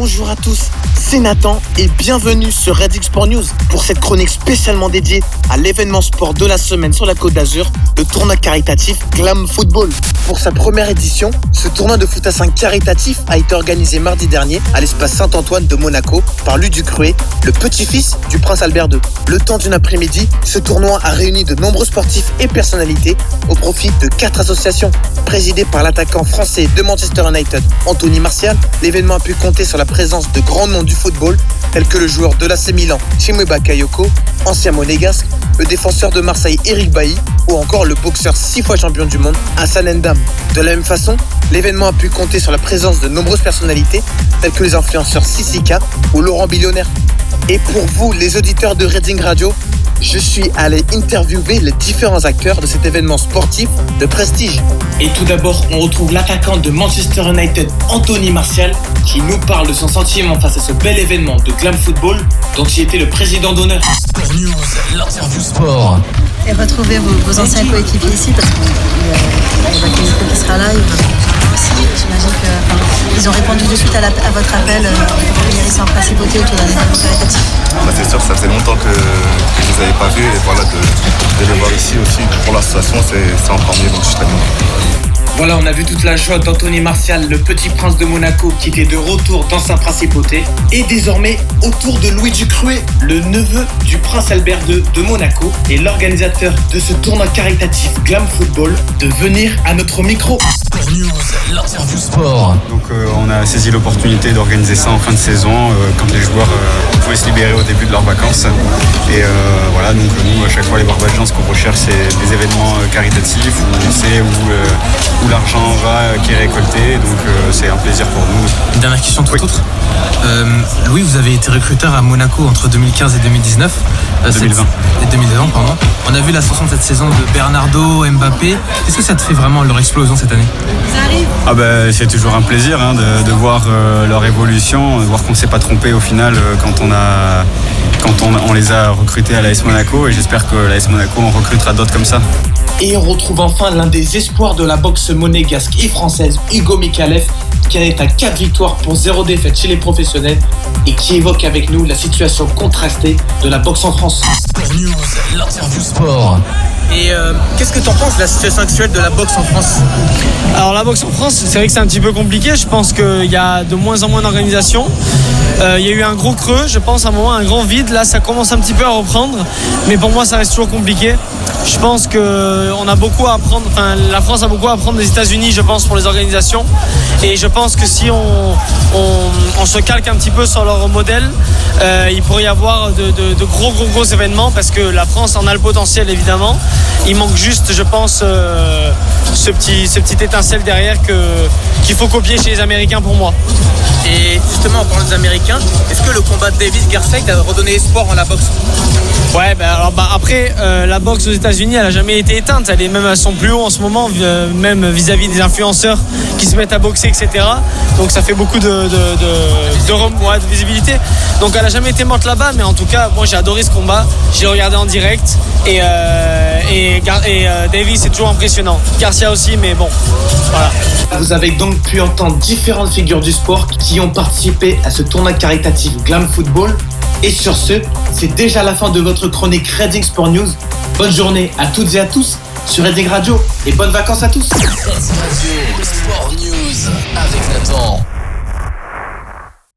Bonjour à tous, c'est Nathan et bienvenue sur Reddit Sport News pour cette chronique spécialement dédiée à l'événement sport de la semaine sur la Côte d'Azur, le tournoi caritatif Glam Football. Pour sa première édition, ce tournoi de foot à 5 caritatif a été organisé mardi dernier à l'espace Saint-Antoine de Monaco par Luc Ducruet, le petit-fils du prince Albert II. Le temps d'une après-midi, ce tournoi a réuni de nombreux sportifs et personnalités au profit de quatre associations. Présidé par l'attaquant français de Manchester United, Anthony Martial, l'événement a pu compter sur la présence de grands noms du football, tels que le joueur de l'AC Milan, Chimwe Bakayoko, ancien monégasque, le défenseur de Marseille, Eric Bailly, ou encore le boxeur six fois champion du monde, Hassan Endam. De la même façon, l'événement a pu compter sur la présence de nombreuses personnalités, telles que les influenceurs Sissika ou Laurent Billionnaire. Et pour vous, les auditeurs de Reading Radio, je suis allé interviewer les différents acteurs de cet événement sportif de prestige. Et tout d'abord, on retrouve l'attaquant de Manchester United, Anthony Martial, qui nous parle de son sentiment face à ce bel événement de glam football dont il était le président d'honneur. Sport News, l'interview sport. Et retrouver vos, vos anciens coéquipiers ici parce qu'il y a Bakayoko qui sera là, il y aura aussi. J'imagine ont répondu de suite à, votre appel euh, pour en principauté autour d'un événement caritatif. Bah, c'est sûr, ça faisait longtemps que, que je ne les avais pas vus et voilà, de, les voir ici aussi pour l'association, c'est encore mieux, donc je suis très content. Voilà, on a vu toute la joie d'Anthony Martial, le petit prince de Monaco, qui était de retour dans sa principauté. Et désormais, autour de Louis Ducruet, le neveu du prince Albert II de Monaco et l'organisateur de ce tournoi caritatif Glam Football, de venir à notre micro. Sport News, l'interview sport. Donc euh, on a saisi l'opportunité d'organiser ça en fin de saison euh, quand les joueurs euh, pouvaient se libérer au début de leurs vacances. Et euh, voilà, donc nous à chaque fois les Barbadians ce qu'on recherche c'est des événements euh, caritatifs où on sait où, l'argent va euh, qui est récolté. Donc euh, c'est un plaisir pour nous. Une dernière question tout Oui. autre. Euh, Louis, vous avez été recruteur à Monaco entre 2015 et 2019. Euh, cette- 2020. Et 2020, pardon. On a vu l'ascension de cette saison de Bernardo, Mbappé. Est-ce que ça te fait vraiment leur explosion cette année? Ah ben, c'est toujours un plaisir hein, de, de voir euh, leur évolution, de voir qu'on ne s'est pas trompé au final euh, quand on a quand on, on les a recrutés à l'AS Monaco et j'espère que l'AS Monaco en recrutera d'autres comme ça. Et on retrouve enfin l'un des espoirs de la boxe monégasque et française, Hugo Mikalev, qui en est à 4 victoires pour 0 défaite chez les professionnels et qui évoque avec nous la situation contrastée de la boxe en France. Sport News, l'interview sport. Et euh, qu'est-ce que tu en penses de la situation actuelle de la boxe en France? Alors la boxe en France, c'est vrai que c'est un petit peu compliqué. Je pense qu'il y a de moins en moins d'organisations. Euh, il y a eu un gros creux, je pense, à un moment, un grand vide. Là, ça commence un petit peu à reprendre. Mais pour moi, ça reste toujours compliqué. Je pense qu'on a beaucoup à apprendre. Enfin, la France a beaucoup à apprendre des États-Unis, je pense, pour les organisations. Et je pense que si on, se calque un petit peu sur leur modèle, euh, il pourrait y avoir de, gros, gros, gros événements parce que la France en a le potentiel, évidemment. Il manque juste, je pense, euh, ce, petit, ce petit étincelle derrière qu'il faut copier chez les Américains pour moi. Justement, en parlant des Américains, est-ce que le combat de Davis Gersey a redonné espoir en la boxe? Ouais, bah, alors, bah, après, euh, la boxe aux États-Unis, elle a jamais été éteinte. Elle est même à son plus haut en ce moment, euh, même vis-à-vis des influenceurs qui se mettent à boxer, etc. Donc ça fait beaucoup de, de rem- ouais, de visibilité. Donc elle a jamais été morte là-bas, mais en tout cas, moi j'ai adoré ce combat. J'ai regardé en direct et, euh, et, et euh, Davis c'est toujours impressionnant. Garcia aussi, mais bon, voilà. Vous avez donc pu entendre différentes figures du sport qui ont participé à ce tournoi caritatif Glam Football. Et sur ce, c'est déjà la fin de votre chronique Reading Sport News. Bonne journée à toutes et à tous sur Reading Radio et bonnes vacances à tous. Radio, Sport News avec